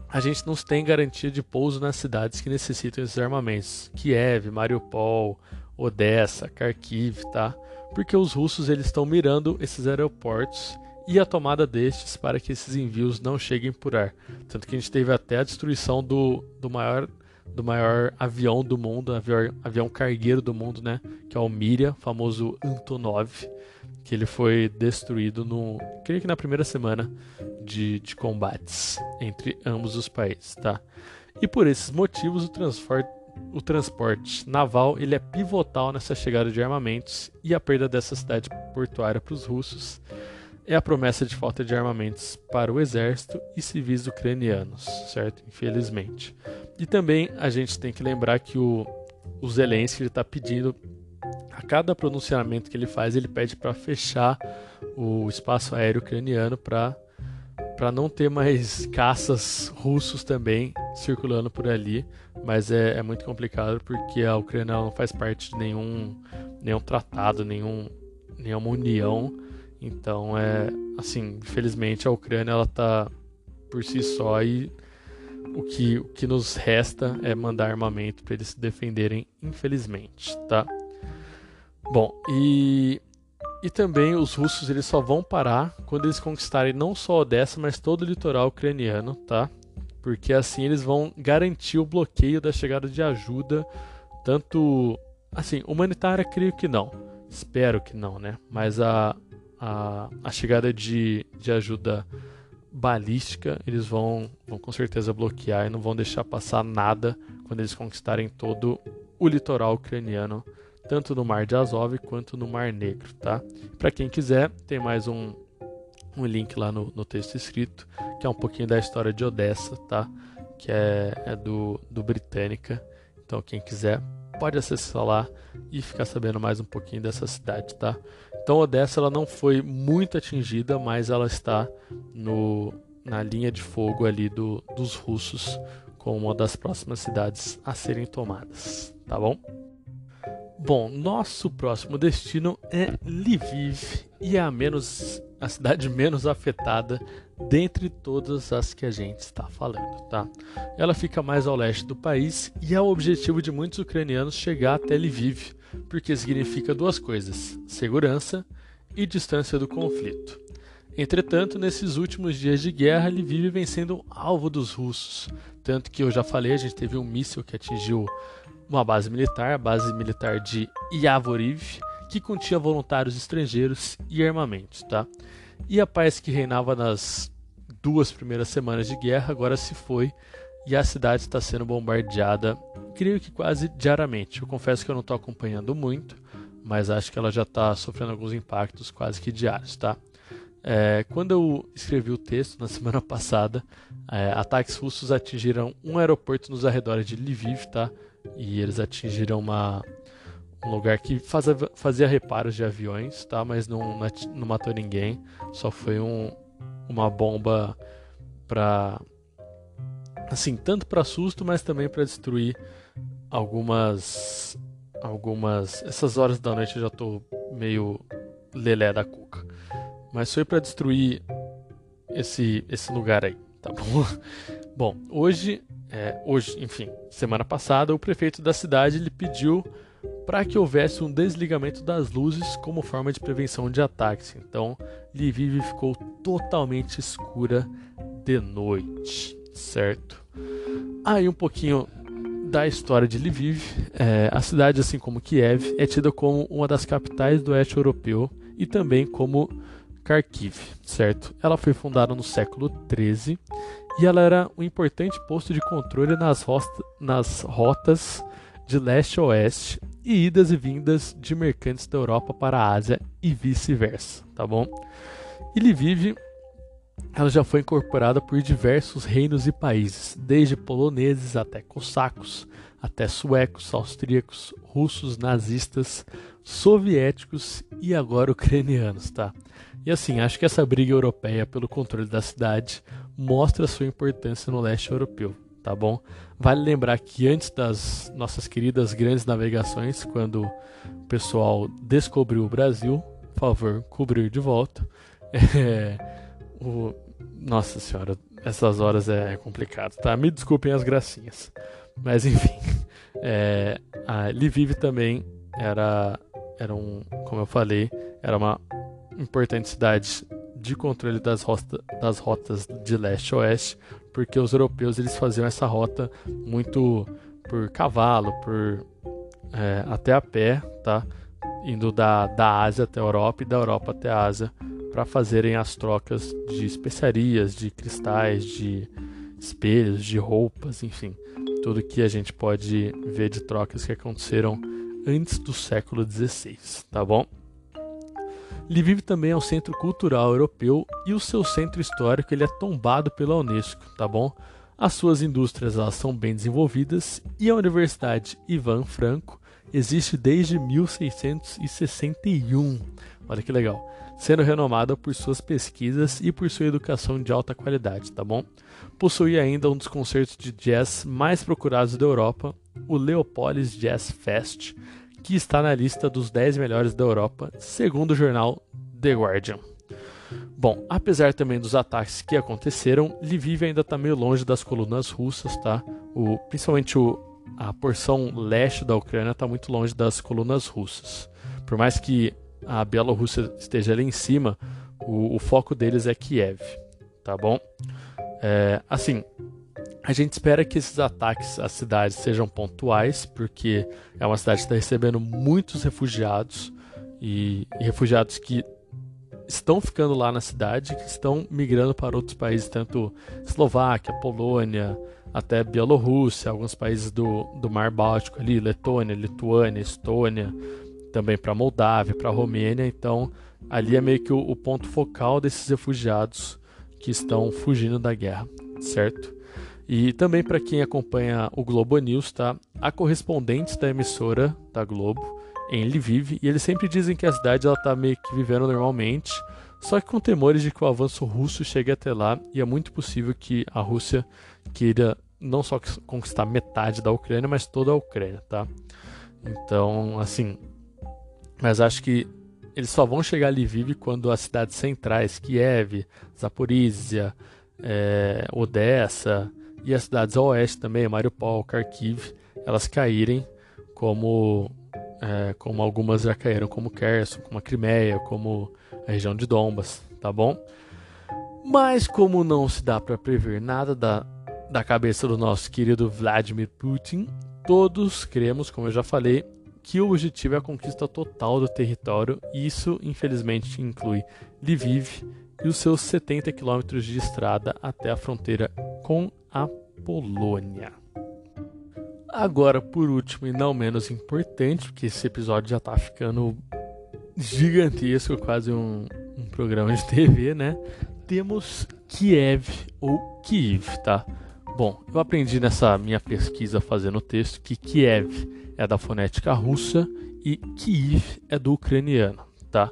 a gente não tem garantia de pouso nas cidades que necessitam esses armamentos, Kiev, Mariupol, Odessa, Kharkiv, tá? Porque os russos eles estão mirando esses aeroportos e a tomada destes para que esses envios não cheguem por ar. Tanto que a gente teve até a destruição do, do maior do maior avião do mundo, avião, avião cargueiro do mundo, né? Que é o Miria, famoso Antonov, que ele foi destruído no, creio que na primeira semana de, de combates entre ambos os países, tá? E por esses motivos o transporte o transporte naval ele é pivotal nessa chegada de armamentos e a perda dessa cidade portuária para os russos é a promessa de falta de armamentos para o exército e civis ucranianos, certo? Infelizmente. E também a gente tem que lembrar que o, o Zelensky está pedindo, a cada pronunciamento que ele faz, ele pede para fechar o espaço aéreo ucraniano para para não ter mais caças russos também circulando por ali, mas é, é, muito complicado porque a Ucrânia não faz parte de nenhum, nenhum tratado, nenhum, nenhuma união então é assim, infelizmente a Ucrânia ela tá por si só e o que, o que nos resta é mandar armamento para eles se defenderem, infelizmente, tá? Bom, e e também os russos eles só vão parar quando eles conquistarem não só Odessa, mas todo o litoral ucraniano, tá? Porque assim eles vão garantir o bloqueio da chegada de ajuda, tanto assim, humanitária creio que não. Espero que não, né? Mas a a, a chegada de, de ajuda balística, eles vão, vão com certeza bloquear e não vão deixar passar nada quando eles conquistarem todo o litoral ucraniano, tanto no Mar de Azov quanto no Mar Negro, tá? Para quem quiser, tem mais um, um link lá no, no, texto escrito, que é um pouquinho da história de Odessa, tá? Que é, é do, do Britânica. Então, quem quiser, pode acessar lá e ficar sabendo mais um pouquinho dessa cidade, tá? Então Odessa ela não foi muito atingida, mas ela está no, na linha de fogo ali do, dos russos como uma das próximas cidades a serem tomadas, tá bom? Bom, nosso próximo destino é Lviv e é a menos a cidade menos afetada dentre todas as que a gente está falando, tá? Ela fica mais ao leste do país e é o objetivo de muitos ucranianos chegar até Lviv, porque significa duas coisas: segurança e distância do conflito. Entretanto, nesses últimos dias de guerra, Lviv vem sendo alvo dos russos, tanto que eu já falei, a gente teve um míssil que atingiu uma base militar, a base militar de Yavoriv, que continha voluntários estrangeiros e armamentos, tá? E a paz que reinava nas duas primeiras semanas de guerra agora se foi e a cidade está sendo bombardeada, creio que quase diariamente. Eu confesso que eu não estou acompanhando muito, mas acho que ela já está sofrendo alguns impactos quase que diários, tá? É, quando eu escrevi o texto na semana passada, é, ataques russos atingiram um aeroporto nos arredores de Lviv, tá? E eles atingiram uma, um lugar que fazia, fazia reparos de aviões, tá? Mas não, não matou ninguém. Só foi um, uma bomba para assim, tanto para susto, mas também para destruir algumas algumas essas horas da noite eu já tô meio lelé da cuca. Mas foi para destruir esse esse lugar aí, tá bom? bom, hoje é, hoje, enfim, semana passada, o prefeito da cidade ele pediu para que houvesse um desligamento das luzes como forma de prevenção de ataques. Então, Lviv ficou totalmente escura de noite, certo? Aí um pouquinho da história de Lviv. É, a cidade, assim como Kiev, é tida como uma das capitais do oeste europeu e também como Kharkiv, certo? Ela foi fundada no século XIII e ela era um importante posto de controle nas, nas rotas de leste a oeste e idas e vindas de mercantes da Europa para a Ásia e vice-versa, tá bom? E Lviv ela já foi incorporada por diversos reinos e países, desde poloneses até cossacos, até suecos, austríacos, russos, nazistas, soviéticos e agora ucranianos, tá? E assim, acho que essa briga europeia pelo controle da cidade mostra sua importância no leste europeu, tá bom? Vale lembrar que antes das nossas queridas grandes navegações, quando o pessoal descobriu o Brasil, por favor, cobrir de volta. É, o... Nossa senhora, essas horas é complicado, tá? Me desculpem as gracinhas. Mas enfim, é, a Lviv também era, era um, como eu falei, era uma importante cidade de controle das, rota, das rotas de leste a oeste, porque os europeus eles faziam essa rota muito por cavalo, por é, até a pé, tá? Indo da, da Ásia até a Europa e da Europa até a Ásia para fazerem as trocas de especiarias, de cristais, de espelhos, de roupas, enfim, tudo que a gente pode ver de trocas que aconteceram antes do século XVI, tá bom? Lviv também é um centro cultural europeu e o seu centro histórico ele é tombado pela Unesco, tá bom? As suas indústrias elas são bem desenvolvidas e a Universidade Ivan Franco existe desde 1661. Olha que legal. Sendo renomada por suas pesquisas e por sua educação de alta qualidade, tá bom? Possui ainda um dos concertos de jazz mais procurados da Europa, o Leopolis Jazz Fest, que está na lista dos 10 melhores da Europa, segundo o jornal The Guardian. Bom, apesar também dos ataques que aconteceram, Lviv ainda está meio longe das colunas russas, tá? O, principalmente o, a porção leste da Ucrânia está muito longe das colunas russas. Por mais que a Bielorrússia esteja ali em cima, o, o foco deles é Kiev, tá bom? É, assim, a gente espera que esses ataques às cidades sejam pontuais, porque é uma cidade que está recebendo muitos refugiados e, e, refugiados que estão ficando lá na cidade, que estão migrando para outros países, tanto Eslováquia, Polônia, até Bielorrússia, alguns países do, do Mar Báltico ali, Letônia, Lituânia, Estônia, também para Moldávia, para Romênia. Então, ali é meio que o, o ponto focal desses refugiados que estão fugindo da guerra, certo? E também para quem acompanha o Globo News, tá? Há correspondentes da emissora da Globo em Lviv e eles sempre dizem que a cidade ela tá meio que vivendo normalmente, só que com temores de que o avanço russo chegue até lá e é muito possível que a Rússia queira não só conquistar metade da Ucrânia, mas toda a Ucrânia, tá? Então, assim, mas acho que eles só vão chegar a Lviv quando as cidades centrais, Kiev, Zaporizhia, é, Odessa, e as cidades a oeste também, Mariupol, Kharkiv, elas caírem como é, como algumas já caíram, como Kherson, como a Crimeia, como a região de Donbas, tá bom? Mas como não se dá para prever nada da, da cabeça do nosso querido Vladimir Putin, todos cremos, como eu já falei, que o objetivo é a conquista total do território, e isso infelizmente inclui Lviv e os seus 70 quilômetros de estrada até a fronteira com a Polônia. Agora, por último e não menos importante, porque esse episódio já tá ficando gigantesco, quase um, um programa de TV, né? Temos Kiev ou Kiev, tá? Bom, eu aprendi nessa minha pesquisa fazendo o texto que Kiev é da fonética russa e Kiev é do ucraniano, tá?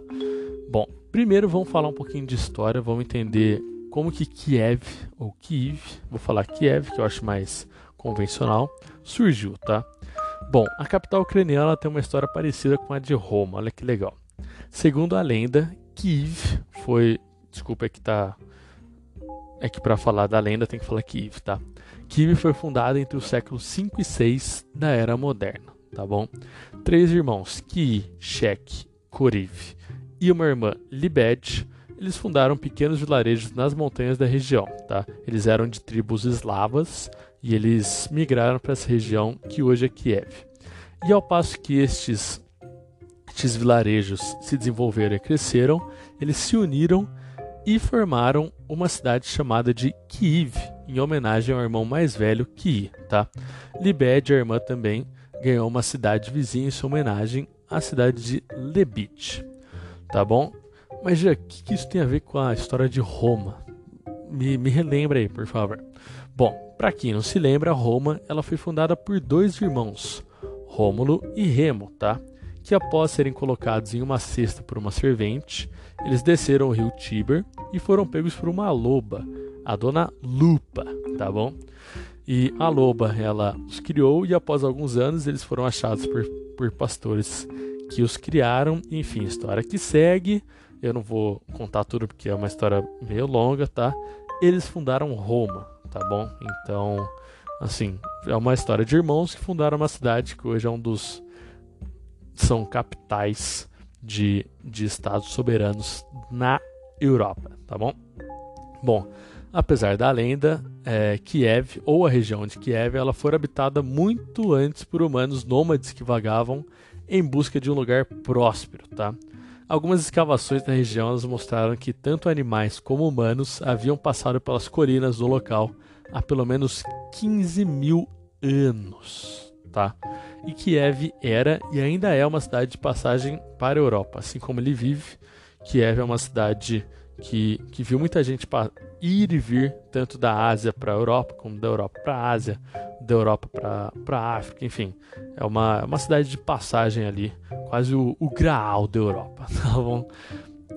Bom, primeiro vamos falar um pouquinho de história, vamos entender como que Kiev, ou Kiev, vou falar Kiev, que eu acho mais convencional, surgiu, tá? Bom, a capital ucraniana tem uma história parecida com a de Roma, olha que legal. Segundo a lenda, Kiev foi. Desculpa, é que tá. É que para falar da lenda tem que falar Kiev, tá? Kiev foi fundada entre os séculos 5 e 6 da Era Moderna, tá bom? Três irmãos, Ki, Shek, Koriv e uma irmã, Libed, eles fundaram pequenos vilarejos nas montanhas da região. Tá? Eles eram de tribos eslavas e eles migraram para essa região que hoje é Kiev. E ao passo que estes, estes vilarejos se desenvolveram e cresceram, eles se uniram e formaram uma cidade chamada de Kiev, em homenagem ao irmão mais velho, Ki. Tá? Libed, a irmã, também ganhou uma cidade vizinha em sua homenagem, a cidade de Lebit. Tá bom? Mas já, o que, que isso tem a ver com a história de Roma? me, me relembra aí, por favor. Bom, para quem não se lembra, Roma ela foi fundada por dois irmãos, Rômulo e Remo, tá? Que após serem colocados em uma cesta por uma servente, eles desceram o rio Tiber e foram pegos por uma loba, a dona Lupa, tá bom? E a loba, ela os criou e após alguns anos eles foram achados por, por pastores que os criaram. Enfim, história que segue. Eu não vou contar tudo porque é uma história meio longa, tá? Eles fundaram Roma, tá bom? Então, assim, é uma história de irmãos que fundaram uma cidade que hoje é um dos são capitais de, de estados soberanos na Europa, tá bom? Bom, apesar da lenda, é, Kiev ou a região de Kiev, ela foi habitada muito antes por humanos nômades que vagavam em busca de um lugar próspero, tá? Algumas escavações da região mostraram que tanto animais como humanos haviam passado pelas colinas do local há pelo menos 15 mil anos, tá? E Kiev era e ainda é uma cidade de passagem para a Europa, assim como ele vive. Kiev é uma cidade que, que viu muita gente ir e vir, tanto da Ásia para a Europa, como da Europa para a Ásia, da Europa para a África, enfim. É uma, é uma cidade de passagem ali, quase o, o graal da Europa, tá bom?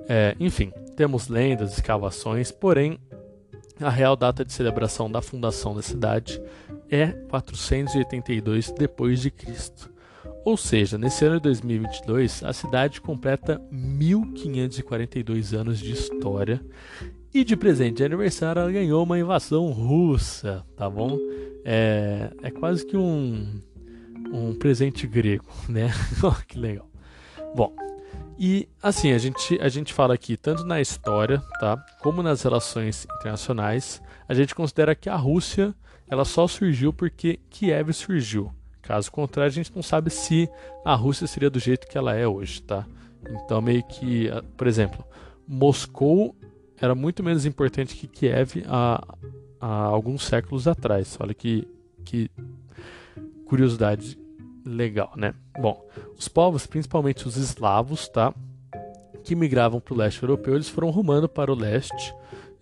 É, enfim, temos lendas, escavações, porém, a real data de celebração da fundação da cidade é 482 depois de Cristo. Ou seja, nesse ano de 2022, a cidade completa 1542 anos de história e de presente de aniversário ela ganhou uma invasão russa, tá bom? É, é quase que um, um presente grego, né? que legal. Bom, e assim, a gente, a gente fala aqui tanto na história, tá? Como nas relações internacionais, a gente considera que a Rússia ela só surgiu porque Kiev surgiu. Caso contrário, a gente não sabe se a Rússia seria do jeito que ela é hoje, tá? Então, meio que, por exemplo, Moscou era muito menos importante que Kiev há, há alguns séculos atrás. Olha que, que curiosidade legal, né? Bom, os povos, principalmente os eslavos, tá? Que migravam para o leste europeu, eles foram rumando para o leste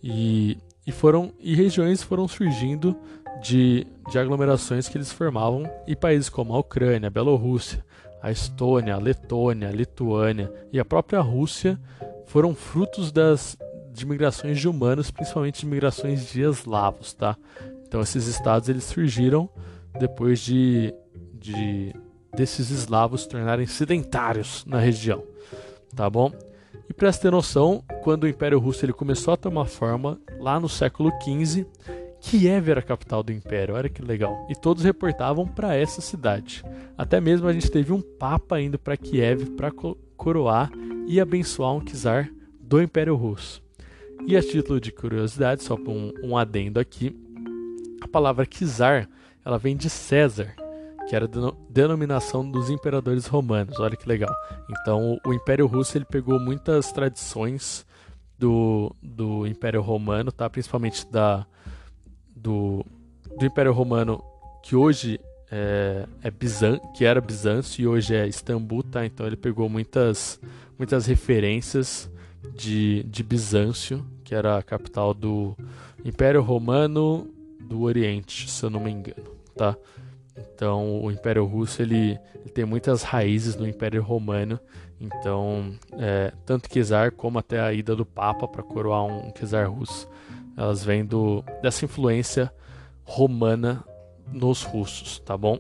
e, e foram e regiões foram surgindo de, de aglomerações que eles formavam e países como a Ucrânia, a Bielorrússia, a Estônia, a Letônia, a Lituânia e a própria Rússia foram frutos das de migrações de humanos, principalmente de migrações de eslavos, tá? Então esses estados eles surgiram depois de, de desses eslavos tornarem sedentários na região, tá bom? E para ter noção, quando o Império Russo ele começou a tomar forma lá no século XV, Kiev era a capital do Império, olha que legal. E todos reportavam para essa cidade. Até mesmo a gente teve um papa indo para Kiev para coroar e abençoar um czar do Império Russo. E a título de curiosidade, só para um, um, adendo aqui, a palavra czar ela vem de César, que era a denominação dos imperadores romanos. Olha que legal. Então, o, Império Russo ele pegou muitas tradições do, do Império Romano, tá? Principalmente da do, do Império Romano que hoje é, é Bizan, que era Bizâncio e hoje é Istambul, tá? Então ele pegou muitas muitas referências de, de Bizâncio, que era a capital do Império Romano do Oriente, se eu não me engano, tá? Então, o Império Russo ele, ele tem muitas raízes no Império Romano. Então, é, tanto czar como até a ida do Papa para coroar um czar russo, elas vêm do, dessa influência romana nos russos, tá bom?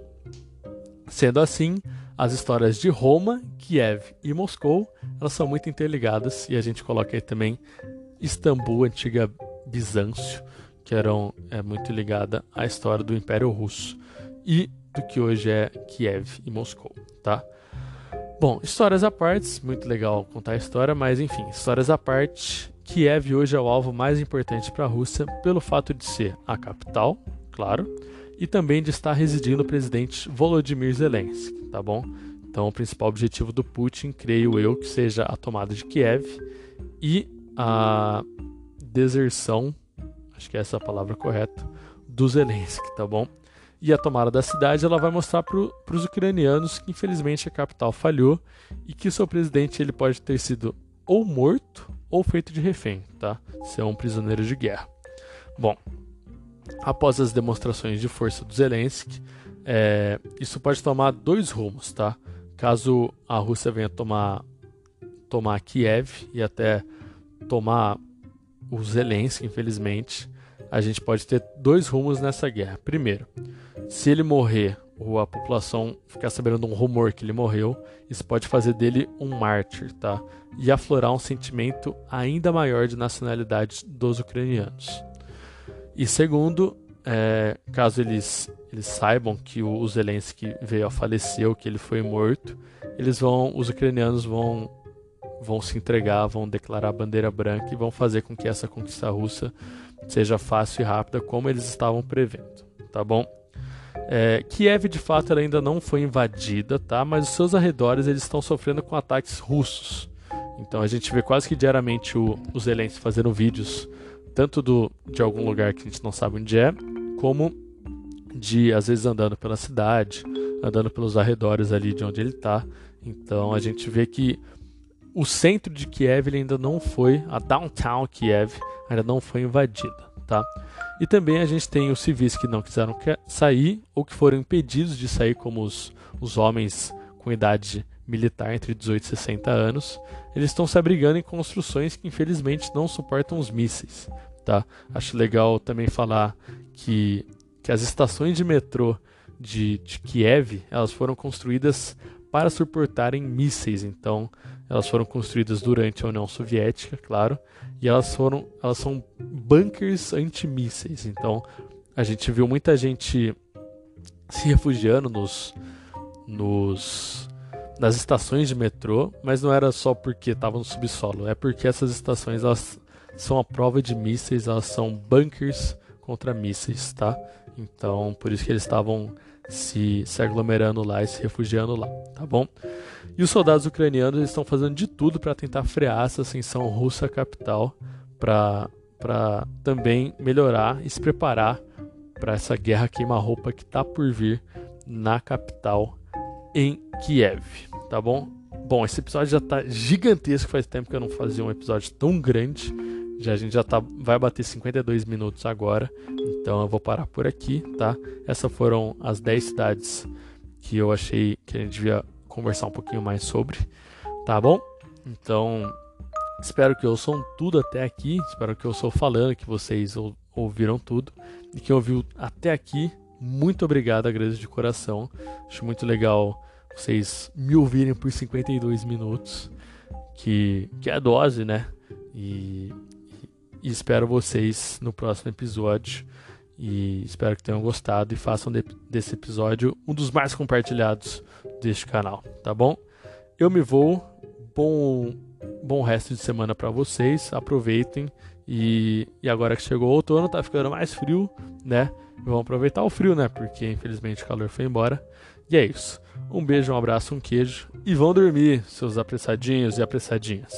Sendo assim, as histórias de Roma, Kiev e Moscou, elas são muito interligadas e a gente coloca aí também Istambul, antiga Bizâncio, que eram é muito ligada à história do Império Russo e do que hoje é Kiev e Moscou, tá? Bom, histórias à parte, muito legal contar a história, mas enfim, histórias à parte, Kiev hoje é o alvo mais importante para a Rússia pelo fato de ser a capital, claro, e também de estar residindo o presidente Volodymyr Zelensky, tá bom? Então, o principal objetivo do Putin, creio eu, que seja a tomada de Kiev e a deserção, acho que é essa a palavra correta, do Zelensky, tá bom? E a tomada da cidade ela vai mostrar para os ucranianos que infelizmente a capital falhou e que o seu presidente ele pode ter sido ou morto ou feito de refém, tá? Ser um prisioneiro de guerra. Bom, após as demonstrações de força do Zelensky, é, isso pode tomar dois rumos, tá? Caso a Rússia venha tomar, tomar Kiev e até tomar o Zelensky, infelizmente, a gente pode ter dois rumos nessa guerra. Primeiro, se ele morrer ou a população ficar sabendo de um rumor que ele morreu, isso pode fazer dele um mártir, tá? E aflorar um sentimento ainda maior de nacionalidade dos ucranianos. E segundo, é, caso eles, eles saibam que o Zelensky veio a falecer, que ele foi morto, eles vão, os ucranianos vão vão se entregar, vão declarar a bandeira branca e vão fazer com que essa conquista russa seja fácil e rápida, como eles estavam prevendo, tá bom? É, Kiev de fato ainda não foi invadida, tá? Mas os seus arredores eles estão sofrendo com ataques russos. Então a gente vê quase que diariamente o, os Zelensky fazendo vídeos tanto do, de algum lugar que a gente não sabe onde é, como de às vezes andando pela cidade, andando pelos arredores ali de onde ele está. Então a gente vê que o centro de Kiev ainda não foi, a downtown Kiev ainda não foi invadida, tá? E também a gente tem os civis que não quiseram sair ou que foram impedidos de sair, como os, os homens com idade militar entre 18 e 60 anos. Eles estão se abrigando em construções que infelizmente não suportam os mísseis, tá? Acho legal também falar que, que as estações de metrô de, de Kiev elas foram construídas para suportarem mísseis. Então, elas foram construídas durante a União Soviética, claro, e elas foram, elas são bunkers antimísseis. Então, a gente viu muita gente se refugiando nos, nos nas estações de metrô, mas não era só porque estavam no subsolo, é porque essas estações elas são a prova de mísseis, elas são bunkers contra mísseis, tá? Então, por isso que eles estavam se, se aglomerando lá e se refugiando lá, tá bom? E os soldados ucranianos estão fazendo de tudo para tentar frear essa ascensão russa à capital, para também melhorar e se preparar para essa guerra queima-roupa que está por vir na capital, em Kiev, tá bom? Bom, esse episódio já está gigantesco, faz tempo que eu não fazia um episódio tão grande. Já, a gente já tá, vai bater 52 minutos agora, então eu vou parar por aqui, tá? Essas foram as 10 cidades que eu achei que a gente devia conversar um pouquinho mais sobre, tá bom? Então, espero que ouçam tudo até aqui, espero que eu estou falando, que vocês ou, ouviram tudo e que ouviu até aqui. Muito obrigado, agradeço de coração. Acho muito legal vocês me ouvirem por 52 minutos, que, que é a dose, né? E e espero vocês no próximo episódio. E espero que tenham gostado e façam de, desse episódio um dos mais compartilhados deste canal, tá bom? Eu me vou. Bom, bom resto de semana para vocês. Aproveitem. E, e agora que chegou o outono, tá ficando mais frio, né? Vamos aproveitar o frio, né? Porque infelizmente o calor foi embora. E é isso. Um beijo, um abraço, um queijo. E vão dormir, seus apressadinhos e apressadinhas.